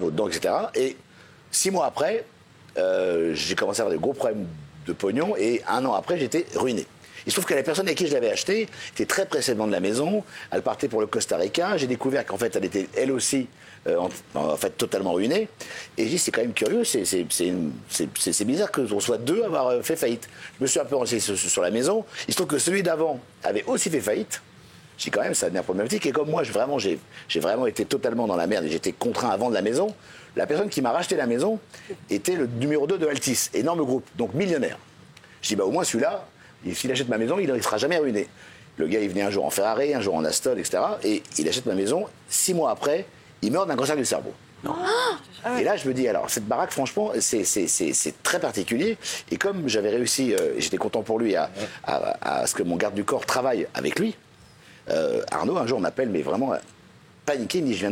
dents, etc. Et six mois après, euh, j'ai commencé à avoir des gros problèmes de pognon et un an après, j'étais ruiné. Il se trouve que la personne avec qui je l'avais acheté était très précédemment de la maison. Elle partait pour le Costa Rica. J'ai découvert qu'en fait, elle était elle aussi euh, en, fait totalement ruinée. Et j'ai dit, c'est quand même curieux, c'est- bizarre qu'on soit deux à avoir euh, fait faillite. Je me suis un peu renseigné sur la maison. Il se trouve que celui d'avant avait aussi fait faillite. J'ai dit quand même, ça devient problématique. Et comme moi, je, vraiment, j'ai j'ai vraiment été totalement dans la merde et j'étais contraint à vendre la maison, la personne qui m'a racheté la maison était le numéro 2 de Altis, énorme groupe, donc millionnaire. Je dis, bah, au moins celui-là, il- s'il achète ma maison, il ne sera jamais ruiné. Le gars, il venait un jour en Ferrari, un jour en Aston, etc. Et il achète ma maison. Six mois après, il meurt d'un cancer du cerveau. Et là, je me dis, alors, cette baraque, franchement, c'est- c'est c'est- c'est très particulier. Et comme j'avais réussi, euh, j'étais content pour lui, à, à- à ce que mon garde du corps travaille avec lui, Arnaud, un jour, m'appelle, mais vraiment euh, paniqué, il dit, je viens